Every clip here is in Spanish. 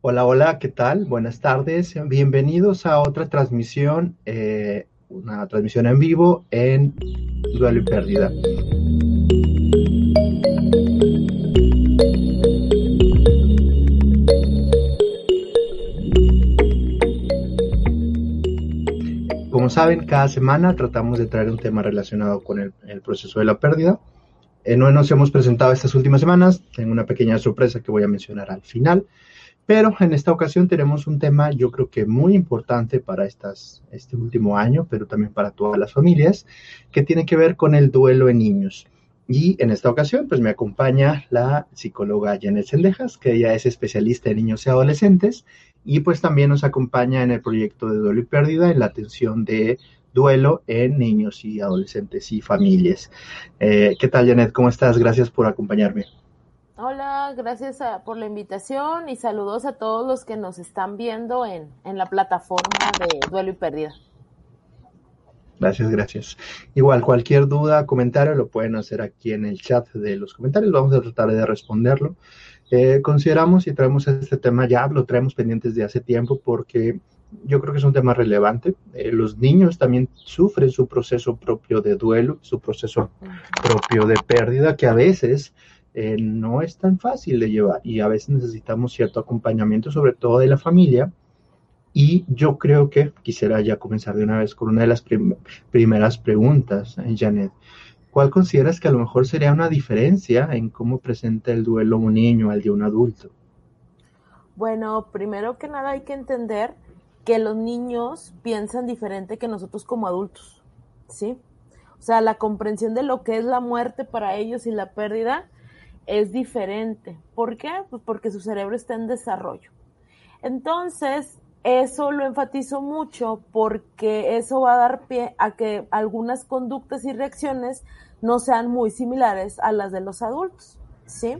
Hola, hola, ¿qué tal? Buenas tardes. Bienvenidos a otra transmisión, eh, una transmisión en vivo en Duelo y Pérdida. Como saben, cada semana tratamos de traer un tema relacionado con el, el proceso de la pérdida. Eh, no nos hemos presentado estas últimas semanas, tengo una pequeña sorpresa que voy a mencionar al final. Pero en esta ocasión tenemos un tema yo creo que muy importante para este último año, pero también para todas las familias, que tiene que ver con el duelo en niños. Y en esta ocasión, pues me acompaña la psicóloga Janet Sendejas, que ella es especialista en niños y adolescentes, y pues también nos acompaña en el proyecto de duelo y pérdida en la atención de duelo en niños y adolescentes y familias. Eh, ¿Qué tal, Janet? ¿Cómo estás? Gracias por acompañarme. Hola, gracias por la invitación y saludos a todos los que nos están viendo en, en la plataforma de Duelo y Pérdida. Gracias, gracias. Igual, cualquier duda, comentario lo pueden hacer aquí en el chat de los comentarios. Vamos a tratar de responderlo. Eh, consideramos y traemos este tema ya, lo traemos pendientes de hace tiempo porque yo creo que es un tema relevante. Eh, los niños también sufren su proceso propio de duelo, su proceso propio de pérdida, que a veces eh, no es tan fácil de llevar y a veces necesitamos cierto acompañamiento, sobre todo de la familia. Y yo creo que quisiera ya comenzar de una vez con una de las primeras preguntas, eh, Janet. ¿Cuál consideras que a lo mejor sería una diferencia en cómo presenta el duelo un niño al de un adulto? Bueno, primero que nada hay que entender que los niños piensan diferente que nosotros como adultos, ¿sí? O sea, la comprensión de lo que es la muerte para ellos y la pérdida es diferente. ¿Por qué? Pues porque su cerebro está en desarrollo. Entonces, eso lo enfatizo mucho porque eso va a dar pie a que algunas conductas y reacciones no sean muy similares a las de los adultos, ¿sí?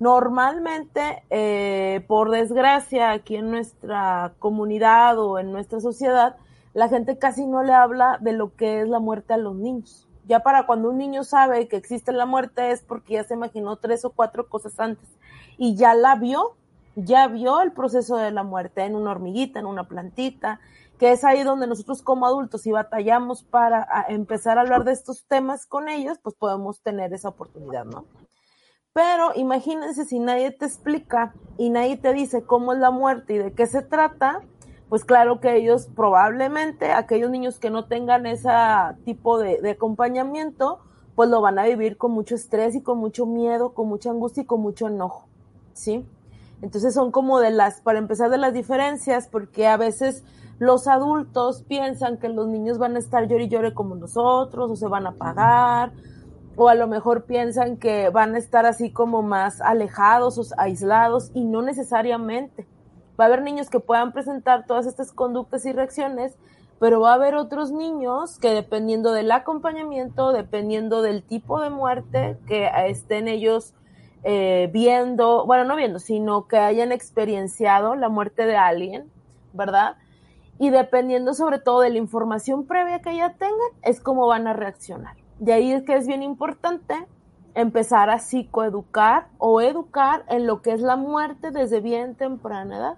Normalmente, eh, por desgracia, aquí en nuestra comunidad o en nuestra sociedad, la gente casi no le habla de lo que es la muerte a los niños ya para cuando un niño sabe que existe la muerte es porque ya se imaginó tres o cuatro cosas antes y ya la vio, ya vio el proceso de la muerte en una hormiguita, en una plantita, que es ahí donde nosotros como adultos si batallamos para empezar a hablar de estos temas con ellos, pues podemos tener esa oportunidad, ¿no? Pero imagínense si nadie te explica y nadie te dice cómo es la muerte y de qué se trata, pues claro que ellos probablemente, aquellos niños que no tengan ese tipo de, acompañamiento, pues lo van a vivir con mucho estrés y con mucho miedo, con mucha angustia y con mucho enojo, ¿sí? Entonces son como de las, para empezar de las diferencias, porque a veces los adultos piensan que los niños van a estar llore y llore como nosotros, o se van a apagar, o a lo mejor piensan que van a estar así como más alejados o aislados, y no necesariamente va a haber niños que puedan presentar todas estas conductas y reacciones, pero va a haber otros niños que dependiendo del acompañamiento, dependiendo del tipo de muerte que estén ellos eh, viendo, bueno, no viendo, sino que hayan experienciado la muerte de alguien, ¿verdad? Y dependiendo sobre todo de la información previa que ya tengan, es cómo van a reaccionar. De ahí es que es bien importante empezar a psicoeducar o educar en lo que es la muerte desde bien temprana edad.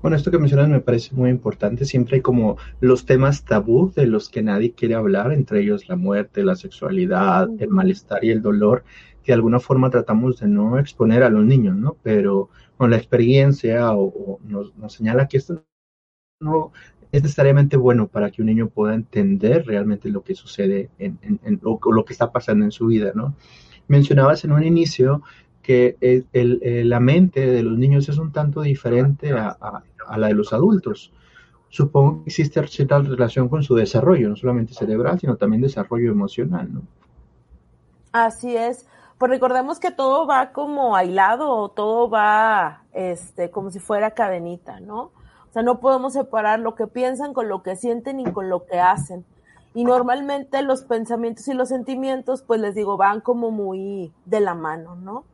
Bueno, esto que mencionas me parece muy importante. Siempre hay como los temas tabú de los que nadie quiere hablar, entre ellos la muerte, la sexualidad, el malestar y el dolor, que de alguna forma tratamos de no exponer a los niños, ¿no? Pero con la experiencia o, nos, señala que esto no es necesariamente bueno para que un niño pueda entender realmente lo que sucede en, en, lo, lo, que está pasando en su vida, ¿no? Mencionabas en un inicio que el, la mente de los niños es un tanto diferente a, la de los adultos. Supongo que existe cierta relación con su desarrollo, no solamente cerebral, sino también desarrollo emocional, ¿no? Así es. Pues recordemos que todo va como aislado, todo va este, como si fuera cadenita, ¿no? O sea, no podemos separar lo que piensan con lo que sienten y con lo que hacen. Y normalmente los pensamientos y los sentimientos, pues les digo, van como muy de la mano, ¿no?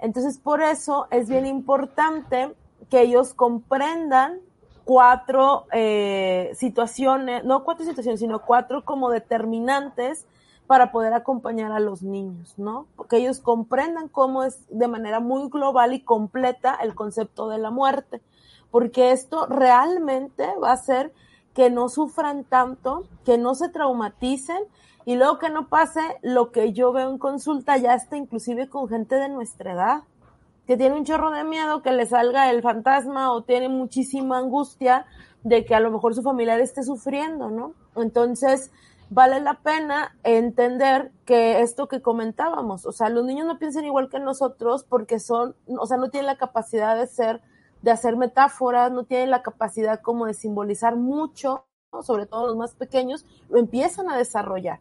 Entonces, por eso es bien importante que ellos comprendan cuatro eh, situaciones, no cuatro situaciones, sino cuatro como determinantes para poder acompañar a los niños, ¿no? Porque ellos comprendan cómo es de manera muy global y completa el concepto de la muerte, porque esto realmente va a hacer que no sufran tanto, que no se traumaticen y luego que no pase lo que yo veo en consulta ya está inclusive con gente de nuestra edad, que tiene un chorro de miedo que le salga el fantasma o tiene muchísima angustia de que a lo mejor su familiar esté sufriendo, ¿no? Entonces, vale la pena entender que esto que comentábamos, o sea, los niños no piensan igual que nosotros porque son, o sea, no tienen la capacidad de ser, de hacer metáforas, no tienen la capacidad como de simbolizar mucho, sobre todo los más pequeños, lo empiezan a desarrollar.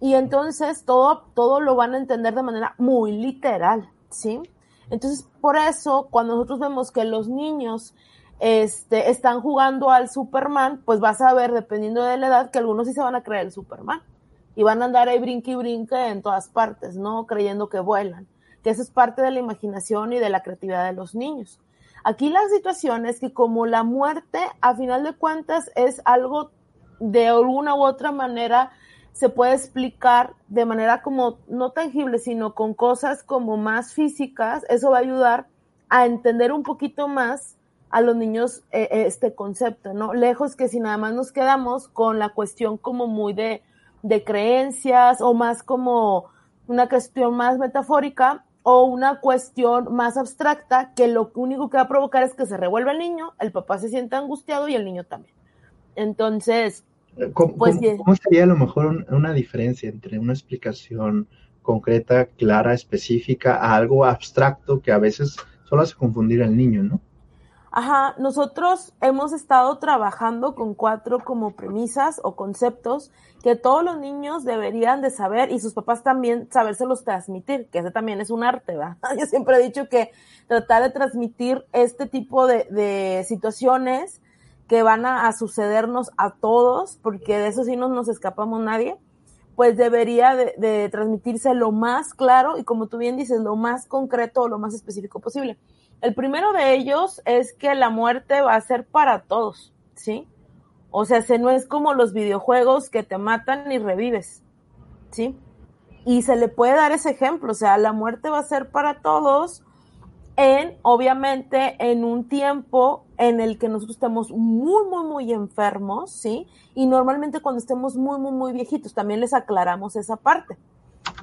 Y entonces todo, todo lo van a entender de manera muy literal, ¿sí? Entonces, por eso, cuando nosotros vemos que los niños este, están jugando al Superman, pues vas a ver, dependiendo de la edad, que algunos sí se van a creer el Superman. Y van a andar ahí brinque y brinque en todas partes, ¿no? Creyendo que vuelan. Que eso es parte de la imaginación y de la creatividad de los niños. Aquí la situación es que como la muerte, a final de cuentas, es algo de alguna u otra manera se puede explicar de manera como no tangible, sino con cosas como más físicas, eso va a ayudar a entender un poquito más a los niños eh, eh, este concepto, ¿no? Lejos que si nada más nos quedamos con la cuestión como muy de, de creencias o más como una cuestión más metafórica o una cuestión más abstracta que lo único que va a provocar es que se revuelva el niño, el papá se sienta angustiado y el niño también. Entonces, ¿cómo, pues, ¿cómo sería a lo mejor una diferencia entre una explicación concreta, clara, específica a algo abstracto que a veces solo hace confundir al niño, ¿no? Ajá, nosotros hemos estado trabajando con cuatro como premisas o conceptos que todos los niños deberían de saber y sus papás también sabérselos transmitir, que ese también es un arte, ¿verdad? Yo siempre he dicho que tratar de transmitir este tipo de, de situaciones que van a, sucedernos a todos, porque de eso sí no nos escapamos nadie, pues debería de, de transmitirse lo más claro y como tú bien dices, lo más concreto o lo más específico posible. El primero de ellos es que la muerte va a ser para todos, ¿sí? O sea, se no es como los videojuegos que te matan y revives, ¿sí? Y se le puede dar ese ejemplo, o sea, la muerte va a ser para todos en, obviamente, en un tiempo en el que nosotros estemos muy, muy, muy enfermos, ¿sí? Y normalmente cuando estemos muy, muy, muy viejitos, también les aclaramos esa parte.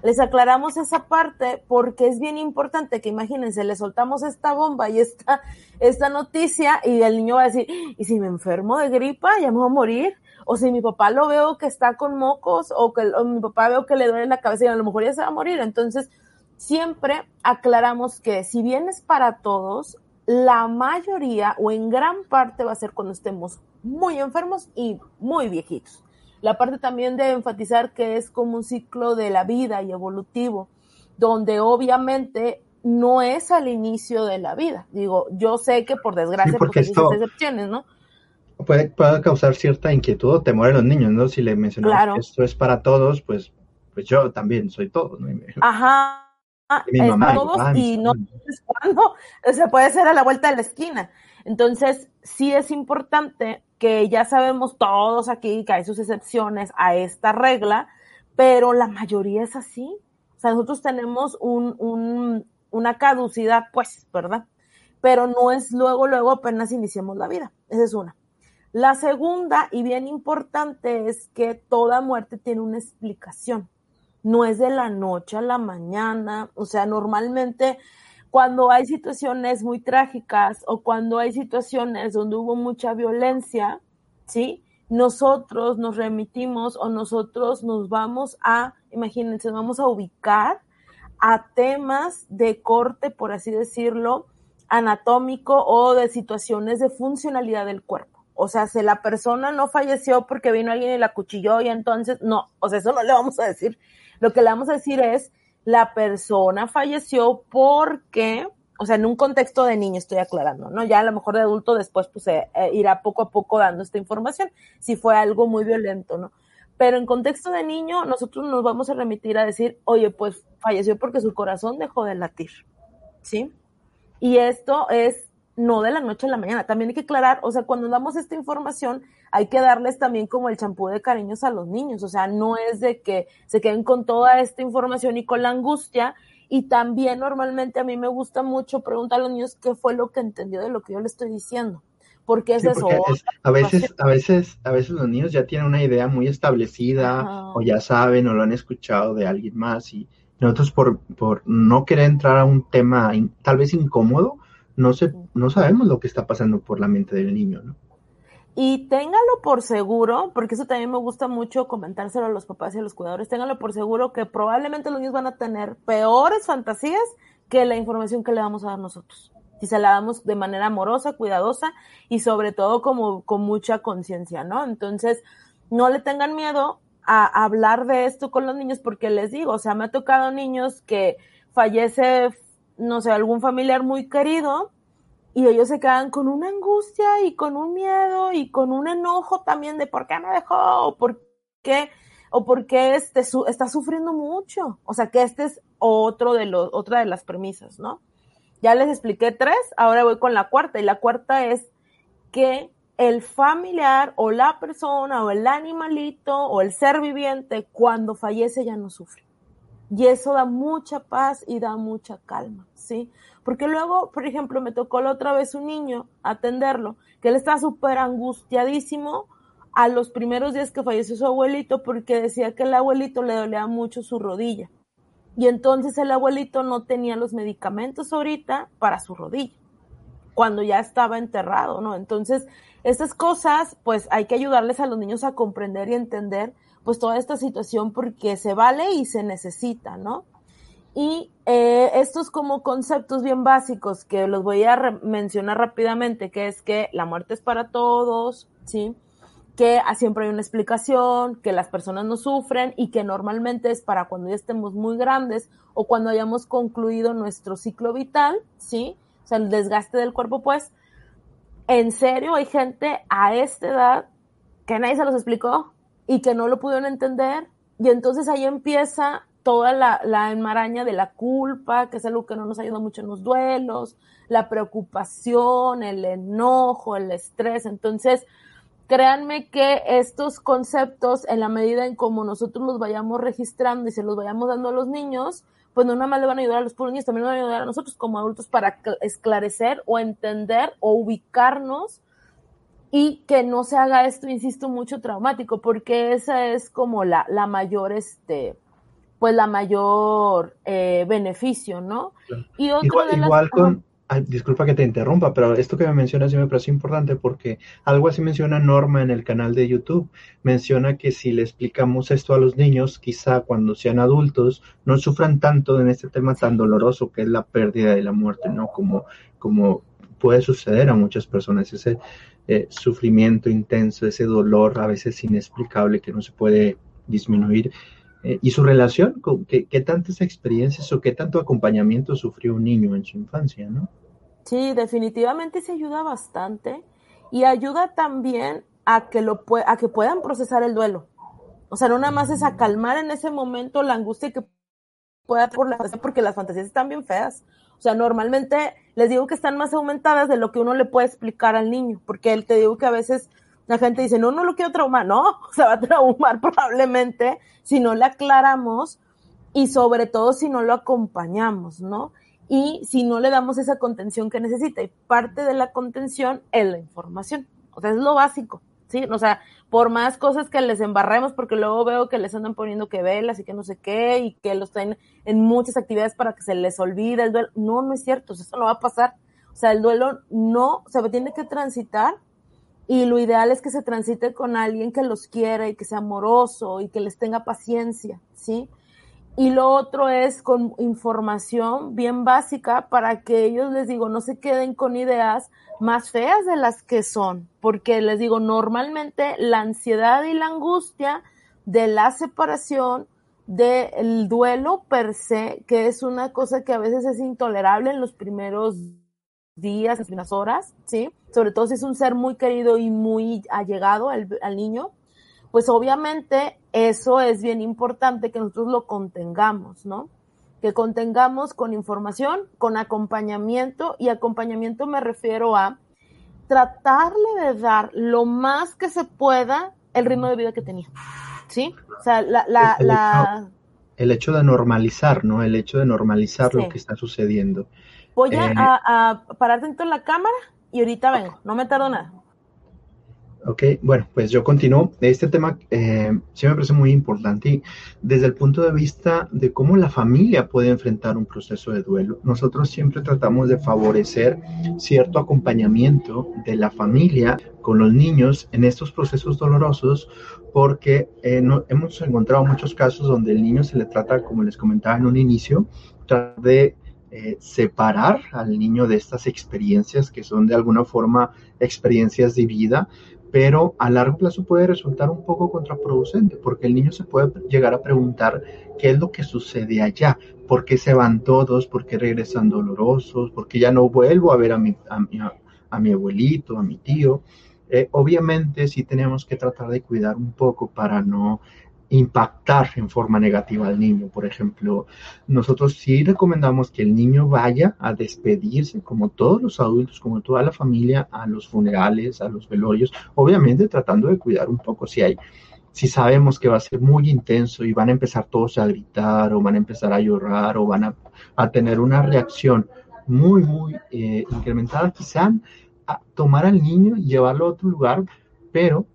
Les aclaramos esa parte porque es bien importante que imagínense, le soltamos esta bomba y esta, esta noticia y el niño va a decir, ¿y si me enfermo de gripa ya me voy a morir? O si mi papá lo veo que está con mocos o que mi papá veo que le duele la cabeza y a lo mejor ya se va a morir. Entonces, siempre aclaramos que si bien es para todos, la mayoría o en gran parte va a ser cuando estemos muy enfermos y muy viejitos la parte también de enfatizar que es como un ciclo de la vida y evolutivo, donde obviamente no es al inicio de la vida. Digo, yo sé que por desgracia, porque hay excepciones, ¿no? Puede, puede, causar cierta inquietud o temor en los niños, ¿no? Si le mencionamos que esto es para todos, pues, pues yo también soy todo, ¿no? Ajá. Y mamá, todos y, no es cuando, se puede ser a la vuelta de la esquina. Entonces, sí es importante que ya sabemos todos aquí que hay sus excepciones a esta regla, pero la mayoría es así. O sea, nosotros tenemos un, un, una caducidad, pues, ¿verdad? Pero no es luego, luego apenas iniciamos la vida. Esa es una. La segunda, y bien importante, es que toda muerte tiene una explicación. No es de la noche a la mañana. O sea, normalmente cuando hay situaciones muy trágicas o cuando hay situaciones donde hubo mucha violencia, ¿sí? Nosotros nos remitimos o nosotros nos vamos a, imagínense, vamos a ubicar a temas de corte, por así decirlo, anatómico o de situaciones de funcionalidad del cuerpo. O sea, si la persona no falleció porque vino alguien y la cuchilló y entonces, no, o sea, eso no le vamos a decir. Lo que le vamos a decir es, la persona falleció porque, o sea, en un contexto de niño estoy aclarando, ¿no? Ya a lo mejor de adulto después pues eh, irá poco a poco dando esta información, si fue algo muy violento, ¿no? Pero en contexto de niño, nosotros nos vamos a remitir a decir, oye, pues falleció porque su corazón dejó de latir, ¿sí? Y esto es no de la noche a la mañana. También hay que aclarar, o sea, cuando damos esta información, hay que darles también como el champú de cariños a los niños, o sea, no es de que se queden con toda esta información y con la angustia. Y también normalmente a mí me gusta mucho preguntar a los niños qué fue lo que entendió de lo que yo le estoy diciendo porque es eso. a veces, a veces, a veces los niños ya tienen una idea muy establecida o ya saben o lo han escuchado de alguien más y nosotros por, por no querer entrar a un tema tal vez incómodo, no sé, no sabemos lo que está pasando por la mente del niño, ¿no? Y téngalo por seguro, porque eso también me gusta mucho comentárselo a los papás y a los cuidadores, téngalo por seguro que probablemente los niños van a tener peores fantasías que la información que le vamos a dar nosotros si se la damos de manera amorosa, cuidadosa y sobre todo como con mucha conciencia, ¿no? Entonces, no le tengan miedo a hablar de esto con los niños porque les digo, o sea, me ha tocado niños que fallece, no sé, algún familiar muy querido y ellos se quedan con una angustia y con un miedo y con un enojo también de por qué me dejó o por qué o por qué este está sufriendo mucho. O sea, que este es otro de los otra de las premisas, ¿no? Ya les expliqué tres, ahora voy con la cuarta. Y la cuarta es que el familiar o la persona o el animalito o el ser viviente cuando fallece ya no sufre. Y eso da mucha paz y da mucha calma, ¿sí? Porque luego, por ejemplo, me tocó la otra vez un niño atenderlo, que él estaba súper angustiadísimo a los primeros días que falleció su abuelito porque decía que el abuelito le dolía mucho su rodilla. Y entonces el abuelito no tenía los medicamentos ahorita para su rodilla, cuando ya estaba enterrado, ¿no? Entonces, estas cosas, pues hay que ayudarles a los niños a comprender y entender, pues toda esta situación porque se vale y se necesita, ¿no? Y eh, estos como conceptos bien básicos que los voy a mencionar rápidamente, que es que la muerte es para todos, ¿sí? que siempre hay una explicación, que las personas no sufren y que normalmente es para cuando ya estemos muy grandes o cuando hayamos concluido nuestro ciclo vital, ¿sí? O sea, el desgaste del cuerpo, pues, en serio hay gente a esta edad que nadie se los explicó y que no lo pudieron entender. Y entonces ahí empieza toda la, la enmaraña de la culpa, que es algo que no nos ayuda mucho en los duelos, la preocupación, el enojo, el estrés, entonces, créanme que estos conceptos, en la medida en como nosotros los vayamos registrando y se los vayamos dando a los niños, pues no nada más le van a ayudar a los puros niños, también van a ayudar a nosotros como adultos para esclarecer o entender o ubicarnos y que no se haga esto, insisto, mucho traumático, porque esa es como la, la mayor, este, pues la mayor eh, beneficio, ¿no? Y igual, igual con, disculpa que te interrumpa, pero esto que me mencionas sí me parece importante porque algo así menciona Norma en el canal de YouTube. Menciona que si le explicamos esto a los niños, quizá cuando sean adultos no sufran tanto en este tema tan doloroso que es la pérdida y la muerte, ¿no? Como, como puede suceder a muchas personas, ese eh, sufrimiento intenso, ese dolor a veces inexplicable que no se puede disminuir. Eh, y su relación, con qué, tantas experiencias o qué tanto acompañamiento sufrió un niño en su infancia, ¿no? Sí, definitivamente se ayuda bastante y ayuda también a que, lo a que puedan procesar el duelo. O sea, no nada más es a calmar en ese momento la angustia que pueda por la porque las fantasías están bien feas. O sea, normalmente les digo que están más aumentadas de lo que uno le puede explicar al niño, porque él te digo que a veces la gente dice, no, no lo quiero traumar, no, se va a traumar probablemente si no le aclaramos y sobre todo si no lo acompañamos, ¿no? Y si no le damos esa contención que necesita. Y parte de la contención es la información. O sea, es lo básico, ¿sí? O sea, por más cosas que les embarremos, porque luego veo que les andan poniendo que velas y que no sé qué, y que los traen en muchas actividades para que se les olvide el duelo. No, no es cierto, eso no va a pasar. O sea, el duelo no, se tiene que transitar y lo ideal es que se transite con alguien que los quiera y que sea amoroso y que les tenga paciencia, ¿sí? Y lo otro es con información bien básica para que ellos, les digo, no se queden con ideas más feas de las que son, porque les digo, normalmente la ansiedad y la angustia de la separación, del duelo per se, que es una cosa que a veces es intolerable en los primeros días, en unas horas, ¿sí? Sobre todo si es un ser muy querido y muy allegado al, al niño, pues obviamente eso es bien importante que nosotros lo contengamos, ¿no? Que contengamos con información, con acompañamiento, y acompañamiento me refiero a tratarle de dar lo más que se pueda el ritmo de vida que tenía. ¿Sí? O sea, la... la, el, la... Hecho, el hecho de normalizar, ¿no? El hecho de normalizar sí. lo que está sucediendo. Voy a, eh, a, a parar dentro de la cámara y ahorita vengo, no me tardo nada. Ok, bueno, pues yo continúo. Este tema eh, sí me parece muy importante desde el punto de vista de cómo la familia puede enfrentar un proceso de duelo, nosotros siempre tratamos de favorecer cierto acompañamiento de la familia con los niños en estos procesos dolorosos porque eh, hemos encontrado muchos casos donde el niño se le trata, como les comentaba en un inicio, de eh, separar al niño de estas experiencias que son de alguna forma experiencias de vida, pero a largo plazo puede resultar un poco contraproducente, porque el niño se puede llegar a preguntar qué es lo que sucede allá, por qué se van todos, por qué regresan dolorosos, por qué ya no vuelvo a ver a mi, a mi, a mi abuelito, a mi tío. Eh, obviamente sí tenemos que tratar de cuidar un poco para no impactar en forma negativa al niño. Por ejemplo, nosotros sí recomendamos que el niño vaya a despedirse, como todos los adultos, como toda la familia, a los funerales, a los velorios, obviamente tratando de cuidar un poco si hay. Si sabemos que va a ser muy intenso y van a empezar todos a gritar o van a empezar a llorar o van a, a tener una reacción muy, muy eh, incrementada, quizá a tomar al niño y llevarlo a otro lugar, pero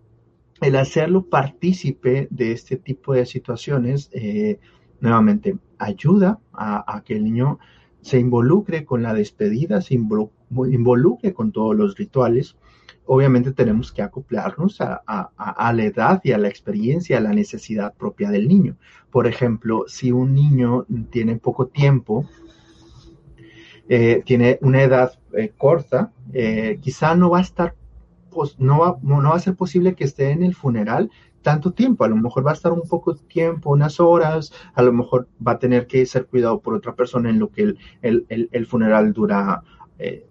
el hacerlo partícipe de este tipo de situaciones, eh, nuevamente, ayuda a, que el niño se involucre con la despedida, se involucre con todos los rituales. Obviamente tenemos que acoplarnos a, a, la edad y a la experiencia, a la necesidad propia del niño. Por ejemplo, si un niño tiene poco tiempo, eh, tiene una edad eh, corta, quizá no va a estar no va, no va a ser posible que esté en el funeral tanto tiempo, a lo mejor va a estar un poco tiempo, unas horas, a lo mejor va a tener que ser cuidado por otra persona en lo que el, el, el, el funeral dura eh,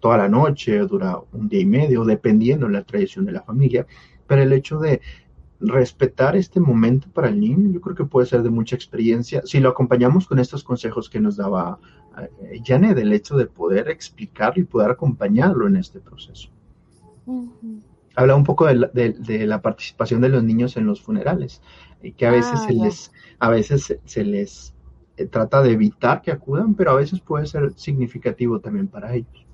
toda la noche, dura un día y medio, dependiendo de la tradición de la familia, pero el hecho de respetar este momento para el niño, yo creo que puede ser de mucha experiencia, si lo acompañamos con estos consejos que nos daba eh, Janet, el hecho de poder explicarlo y poder acompañarlo en este proceso. Habla un poco de la, de, de la, participación de los niños en los funerales, y que a veces Ah, se ya. les, a veces se, se les eh, trata de evitar que acudan, pero a veces puede ser significativo también para ellos.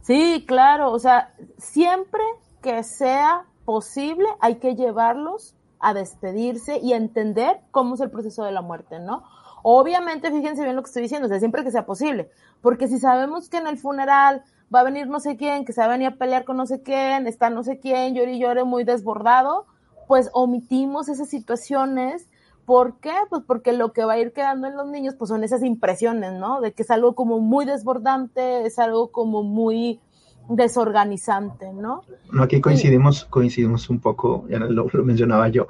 Sí, claro, o sea, siempre que sea posible hay que llevarlos a despedirse y a entender cómo es el proceso de la muerte, ¿no? Obviamente, fíjense bien lo que estoy diciendo, o sea, siempre que sea posible, porque si sabemos que en el funeral va a venir no sé quién, que se va a venir a pelear con no sé quién, está no sé quién, llore y llore muy desbordado, pues omitimos esas situaciones. ¿Por qué? Pues porque lo que va a ir quedando en los niños, pues son esas impresiones, ¿no? De que es algo como muy desbordante, es algo como muy desorganizante, ¿no? No, aquí coincidimos, coincidimos un poco, ya lo, lo mencionaba yo,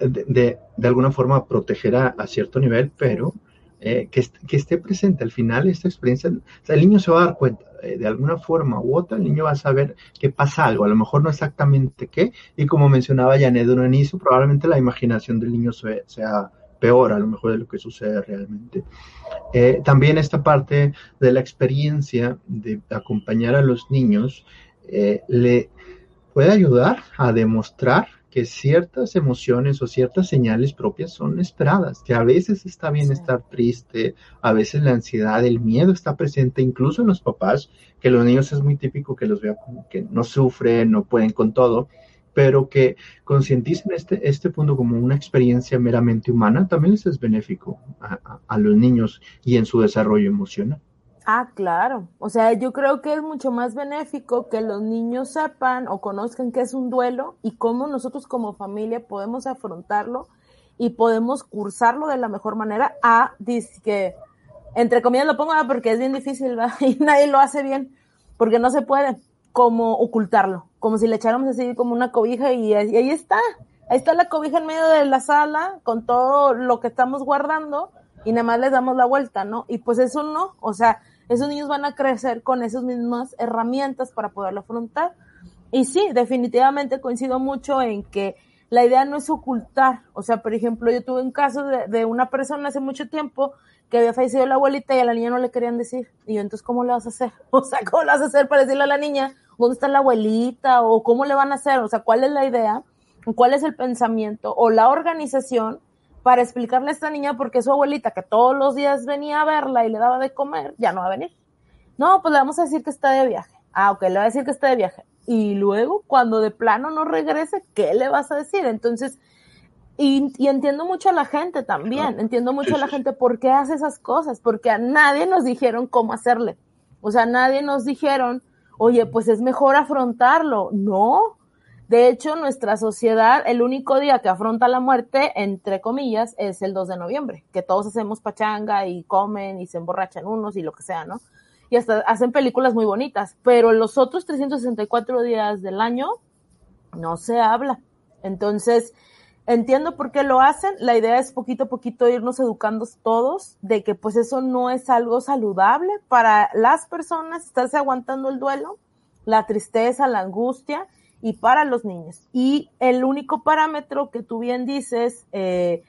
de, de, de, alguna forma proteger a, a cierto nivel, pero eh, que, esté presente al final esta experiencia, el niño se va a dar cuenta, eh, de alguna forma u otra, el niño va a saber que pasa algo, a lo mejor no exactamente qué, y como mencionaba Janet inicio, probablemente la imaginación del niño sea, peor a lo mejor de lo que sucede realmente. Eh, también esta parte de la experiencia de acompañar a los niños le puede ayudar a demostrar que ciertas emociones o ciertas señales propias son esperadas, que a veces está bien sí. estar triste, a veces la ansiedad, el miedo está presente, incluso en los papás, que los niños es muy típico que los vea como que no sufren, no pueden con todo, pero que concienticen este, este punto como una experiencia meramente humana, también les es benéfico a, a, a los niños y en su desarrollo emocional. Ah, claro. O sea, yo creo que es mucho más benéfico que los niños sepan o conozcan qué es un duelo y cómo nosotros como familia podemos afrontarlo y podemos cursarlo de la mejor manera a que entre comillas lo pongo porque es bien difícil ¿va? y nadie lo hace bien porque no se puede como ocultarlo, como si le echáramos así como una cobija y, y ahí está, ahí está la cobija en medio de la sala con todo lo que estamos guardando y nada más les damos la vuelta, ¿no? Y pues eso no, o sea, esos niños van a crecer con esas mismas herramientas para poderlo afrontar. Y sí, definitivamente coincido mucho en que la idea no es ocultar. O sea, por ejemplo, yo tuve un caso de, de, una persona hace mucho tiempo que había fallecido la abuelita y a la niña no le querían decir. Y yo, entonces, ¿cómo le vas a hacer? O sea, ¿cómo le vas a hacer para decirle a la niña, ¿Dónde está la abuelita? ¿O cómo le van a hacer? O sea, ¿cuál es la idea? ¿Cuál es el pensamiento? O la organización para explicarle a esta niña por qué su abuelita, que todos los días venía a verla y le daba de comer, ya no va a venir. No, pues le vamos a decir que está de viaje. Ah, ok, le va a decir que está de viaje. Y luego, cuando de plano no regrese, ¿qué le vas a decir? Entonces, y, entiendo mucho a la gente también, entiendo mucho a la gente por qué hace esas cosas, porque a nadie nos dijeron cómo hacerle. O sea, nadie nos dijeron, oye, pues es mejor afrontarlo. No. De hecho, nuestra sociedad, el único día que afronta la muerte, entre comillas, es el 2 de noviembre, que todos hacemos pachanga y comen y se emborrachan unos y lo que sea, ¿no? Y hasta hacen películas muy bonitas, pero los otros 364 días del año no se habla. Entonces, entiendo por qué lo hacen. La idea es poquito a poquito irnos educando todos de que pues eso no es algo saludable para las personas, estarse aguantando el duelo, la tristeza, la angustia y para los niños. Y el único parámetro que tú bien dices, eh,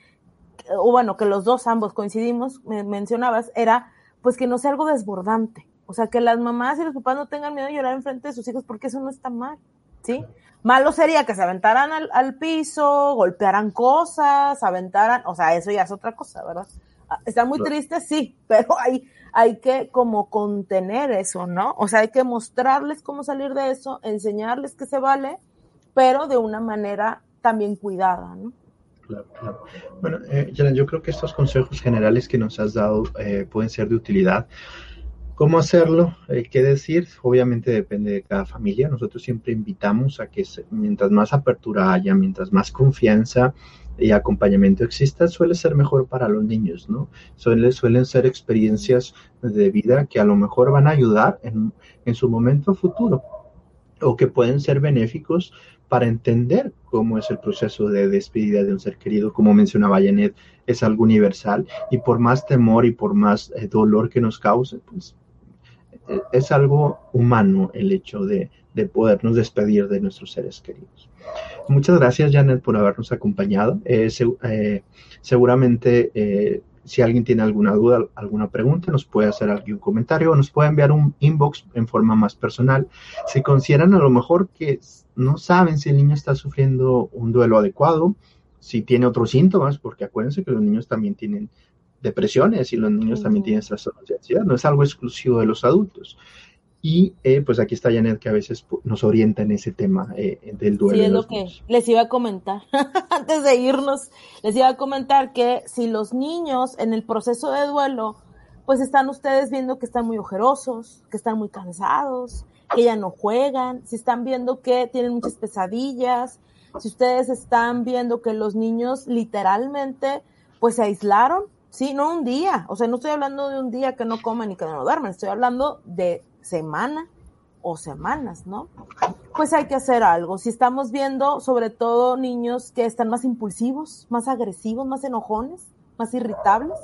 o bueno, que los dos ambos coincidimos, me mencionabas, era pues que no sea algo desbordante. O sea, que las mamás y los papás no tengan miedo de llorar en frente de sus hijos porque eso no está mal, ¿sí? Malo sería que se aventaran al, al, piso, golpearan cosas, aventaran, o sea, eso ya es otra cosa, ¿verdad? Están muy tristes, sí, pero hay, hay que como contener eso, ¿no? O sea, hay que mostrarles cómo salir de eso, enseñarles que se vale, pero de una manera también cuidada, ¿no? Claro, claro. Bueno, eh, yo creo que estos consejos generales que nos has dado eh, pueden ser de utilidad. ¿Cómo hacerlo? Eh, ¿Qué decir? Obviamente depende de cada familia. Nosotros siempre invitamos a que mientras más apertura haya, mientras más confianza y acompañamiento exista, suele ser mejor para los niños, ¿no? Suele, suelen ser experiencias de vida que a lo mejor van a ayudar en, en su momento futuro o que pueden ser benéficos para entender cómo es el proceso de despedida de un ser querido. Como mencionaba Janet, es algo universal y por más temor y por más eh, dolor que nos cause, pues es algo humano el hecho de, podernos despedir de nuestros seres queridos. Muchas gracias, Janet, por habernos acompañado. Eh, eh, seguramente, eh, si alguien tiene alguna duda, alguna pregunta, nos puede hacer algún comentario o nos puede enviar un inbox en forma más personal. Si consideran a lo mejor que no saben si el niño está sufriendo un duelo adecuado, si tiene otros síntomas, porque acuérdense que los niños también tienen depresiones y los niños también tienen trastornos de ansiedad, no es algo exclusivo de los adultos. Y eh, pues aquí está Janet que a veces nos orienta en ese tema eh, del duelo. Sí, es lo que les iba a comentar. Antes de irnos, les iba a comentar que si los niños en el proceso de duelo, pues están ustedes viendo que están muy ojerosos, que están muy cansados, que ya no juegan, si están viendo que tienen muchas pesadillas, si ustedes están viendo que los niños literalmente pues se aislaron, Sí, no un día. O sea, no estoy hablando de un día que no comen y que no duermen. Estoy hablando de semana o semanas, ¿no? Pues hay que hacer algo. Si estamos viendo, sobre todo, niños que están más impulsivos, más agresivos, más enojones, más irritables.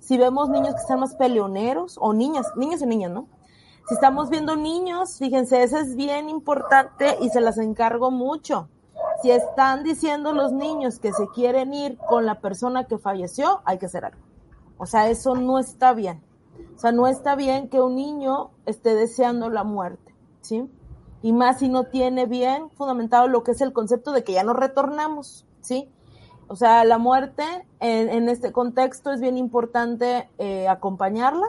Si vemos niños que están más peleoneros, o niñas, niños y niñas, ¿no? Si estamos viendo niños, fíjense, eso es bien importante y se las encargo mucho. Si están diciendo los niños que se quieren ir con la persona que falleció, hay que hacer algo. O sea, eso no está bien. O sea, no está bien que un niño esté deseando la muerte, ¿sí? Y más si no tiene bien fundamentado lo que es el concepto de que ya no retornamos, ¿sí? O sea, la muerte en, este contexto es bien importante eh, acompañarla,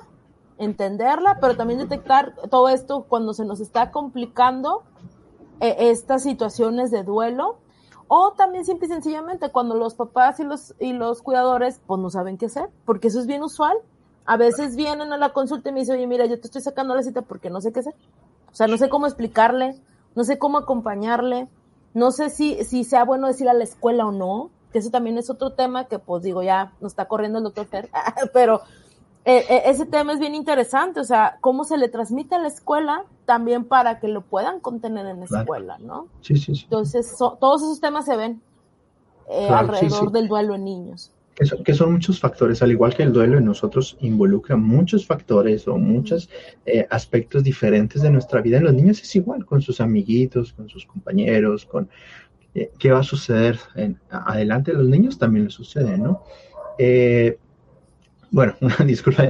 entenderla, pero también detectar todo esto cuando se nos está complicando eh, estas situaciones de duelo o también simple y sencillamente cuando los papás y los, y los cuidadores pues no saben qué hacer, porque eso es bien usual. A veces vienen a la consulta y me dicen, oye, mira, yo te estoy sacando la cita porque no sé qué hacer. O sea, no sé cómo explicarle, no sé cómo acompañarle, no sé si, si sea bueno decir a la escuela o no, que eso también es otro tema que pues digo, ya nos está corriendo el doctor Fer, pero eh, eh, ese tema es bien interesante, o sea, cómo se le transmite a la escuela también para que lo puedan contener en la escuela, ¿no? Sí, sí, sí. Entonces, todos esos temas se ven eh, alrededor del duelo en niños. Que son, muchos factores, al igual que el duelo en nosotros involucra muchos factores o muchos aspectos diferentes de nuestra vida. En los niños es igual, con sus amiguitos, con sus compañeros, con qué va a suceder en, adelante. Los niños también les sucede, ¿no? Eh, bueno, una disculpa,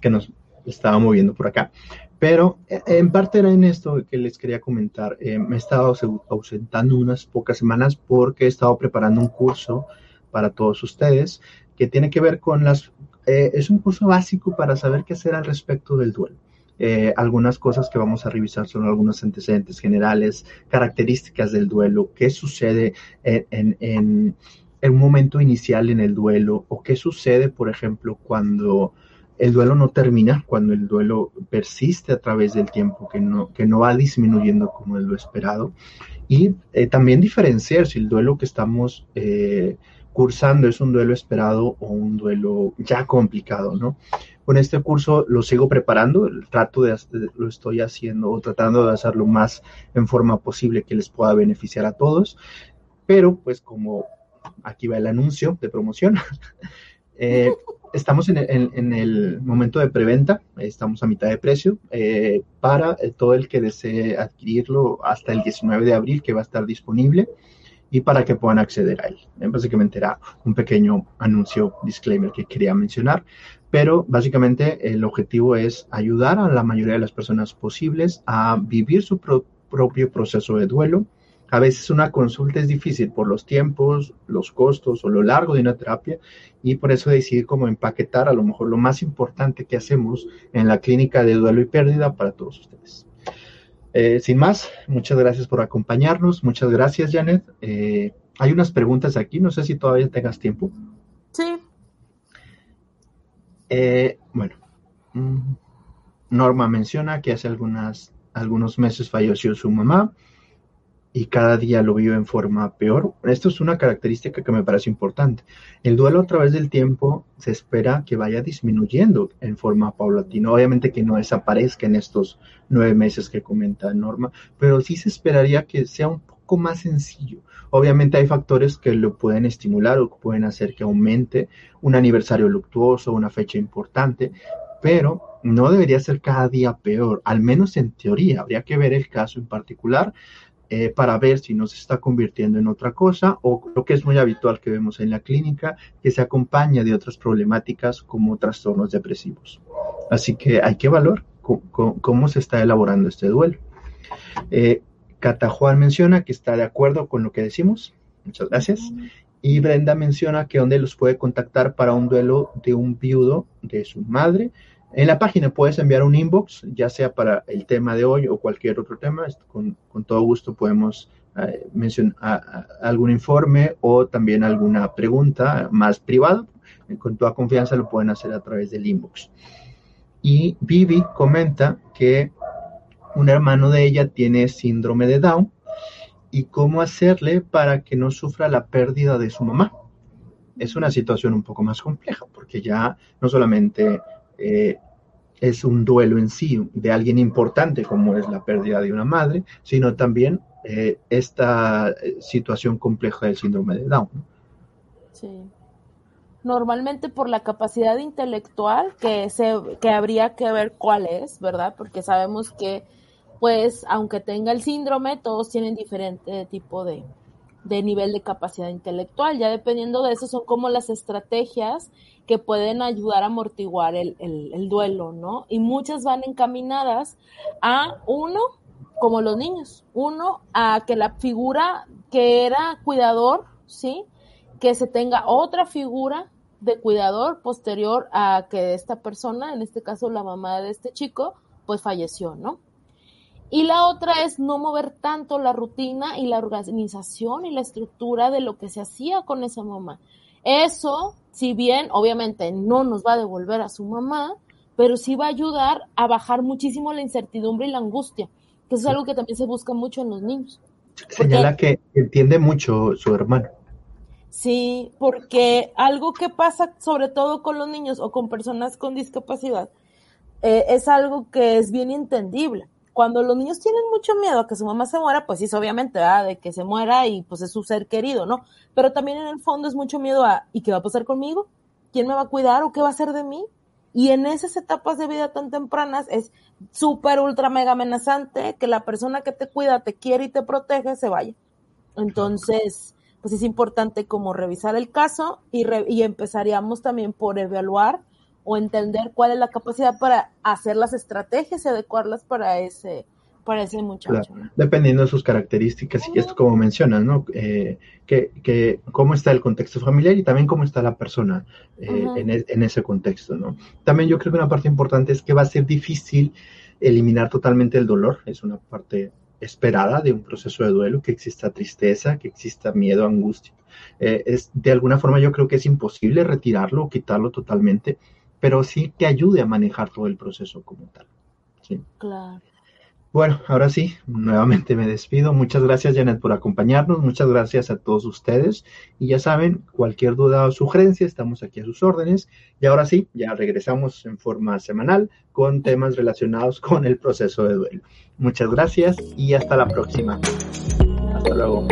que nos estaba moviendo por acá. Pero eh, en parte era en esto que les quería comentar. Eh, me he estado ausentando unas pocas semanas porque he estado preparando un curso para todos ustedes que tiene que ver con las... Eh, es un curso básico para saber qué hacer al respecto del duelo. algunas cosas que vamos a revisar son algunos antecedentes generales, características del duelo, qué sucede en un momento inicial en el duelo o qué sucede, por ejemplo, cuando el duelo no termina, cuando el duelo persiste a través del tiempo, que no, que no va disminuyendo como es lo esperado. Y eh, también diferenciar si el duelo que estamos eh, cursando es un duelo esperado o un duelo ya complicado, ¿no? Con este curso lo sigo preparando, trato de, lo estoy haciendo o tratando de hacerlo más en forma posible que les pueda beneficiar a todos, pero pues como aquí va el anuncio de promoción, eh, estamos en el, momento de preventa, estamos a mitad de precio, eh, para todo el que desee adquirirlo hasta el 19 de abril, que va a estar disponible, y para que puedan acceder a él. Eh, básicamente era un pequeño anuncio, disclaimer que quería mencionar, pero básicamente el objetivo es ayudar a la mayoría de las personas posibles a vivir su propio proceso de duelo, a veces una consulta es difícil por los tiempos, los costos o lo largo de una terapia y por eso decidir cómo empaquetar a lo mejor lo más importante que hacemos en la clínica de duelo y pérdida para todos ustedes. Eh, sin más, muchas gracias por acompañarnos. Muchas gracias, Janet. Eh, hay unas preguntas aquí, no sé si todavía tengas tiempo. Sí. Eh, bueno, mm, Norma menciona que hace algunas, algunos meses falleció su mamá y cada día lo vivo en forma peor. Esto es una característica que me parece importante. El duelo a través del tiempo se espera que vaya disminuyendo en forma paulatina. Obviamente que no desaparezca en estos nueve meses que comenta Norma, pero sí se esperaría que sea un poco más sencillo. Obviamente hay factores que lo pueden estimular o que pueden hacer que aumente un aniversario luctuoso, una fecha importante, pero no debería ser cada día peor, al menos en teoría. Habría que ver el caso en particular eh, para ver si no se está convirtiendo en otra cosa o lo que es muy habitual que vemos en la clínica, que se acompaña de otras problemáticas como trastornos depresivos. Así que hay que valorar cómo, se está elaborando este duelo. Eh, menciona que está de acuerdo con lo que decimos. Muchas gracias. Y Brenda menciona que donde los puede contactar para un duelo de un viudo de su madre en la página puedes enviar un inbox, ya sea para el tema de hoy o cualquier otro tema. Con, todo gusto podemos eh, mencionar algún informe o también alguna pregunta más privada. Con toda confianza lo pueden hacer a través del inbox. Y Vivi comenta que un hermano de ella tiene síndrome de Down y cómo hacerle para que no sufra la pérdida de su mamá. Es una situación un poco más compleja porque ya no solamente eh, es un duelo en sí de alguien importante como es la pérdida de una madre, sino también eh, esta eh, situación compleja del síndrome de Down. Sí. Normalmente por la capacidad intelectual que, se, que habría que ver cuál es, ¿verdad? Porque sabemos que, pues, aunque tenga el síndrome, todos tienen diferente tipo de, de nivel de capacidad intelectual. Ya dependiendo de eso son como las estrategias que pueden ayudar a amortiguar el, el, duelo, ¿no? Y muchas van encaminadas a uno, como los niños, uno, a que la figura que era cuidador, ¿sí? Que se tenga otra figura de cuidador posterior a que esta persona, en este caso la mamá de este chico, pues falleció, ¿no? Y la otra es no mover tanto la rutina y la organización y la estructura de lo que se hacía con esa mamá. Eso, si bien obviamente no nos va a devolver a su mamá, pero sí va a ayudar a bajar muchísimo la incertidumbre y la angustia, que eso es algo que también se busca mucho en los niños. Señala que entiende mucho su hermano. Sí, porque algo que pasa sobre todo con los niños o con personas con discapacidad eh, es algo que es bien entendible cuando los niños tienen mucho miedo a que su mamá se muera, pues sí, obviamente, ¿verdad? De que se muera y pues es su ser querido, ¿no? Pero también en el fondo es mucho miedo a, ¿y qué va a pasar conmigo? ¿Quién me va a cuidar o qué va a hacer de mí? Y en esas etapas de vida tan tempranas es súper, ultra, mega amenazante que la persona que te cuida, te quiere y te protege se vaya. Entonces, pues es importante como revisar el caso y, y empezaríamos también por evaluar o entender cuál es la capacidad para hacer las estrategias y adecuarlas para ese, para ese muchacho. Dependiendo de sus características y esto como mencionas, ¿no? Eh, que, que, cómo está el contexto familiar y también cómo está la persona eh, en, en, ese contexto, ¿no? También yo creo que una parte importante es que va a ser difícil eliminar totalmente el dolor, es una parte esperada de un proceso de duelo, que exista tristeza, que exista miedo, angustia. Eh, es, de alguna forma yo creo que es imposible retirarlo o quitarlo totalmente, pero sí que ayude a manejar todo el proceso como tal. ¿sí? Claro. Bueno, ahora sí, nuevamente me despido. Muchas gracias, Janet, por acompañarnos. Muchas gracias a todos ustedes. Y ya saben, cualquier duda o sugerencia, estamos aquí a sus órdenes. Y ahora sí, ya regresamos en forma semanal con temas relacionados con el proceso de duelo. Muchas gracias y hasta la próxima. Hasta luego.